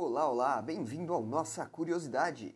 Olá, olá, bem-vindo ao Nossa Curiosidade.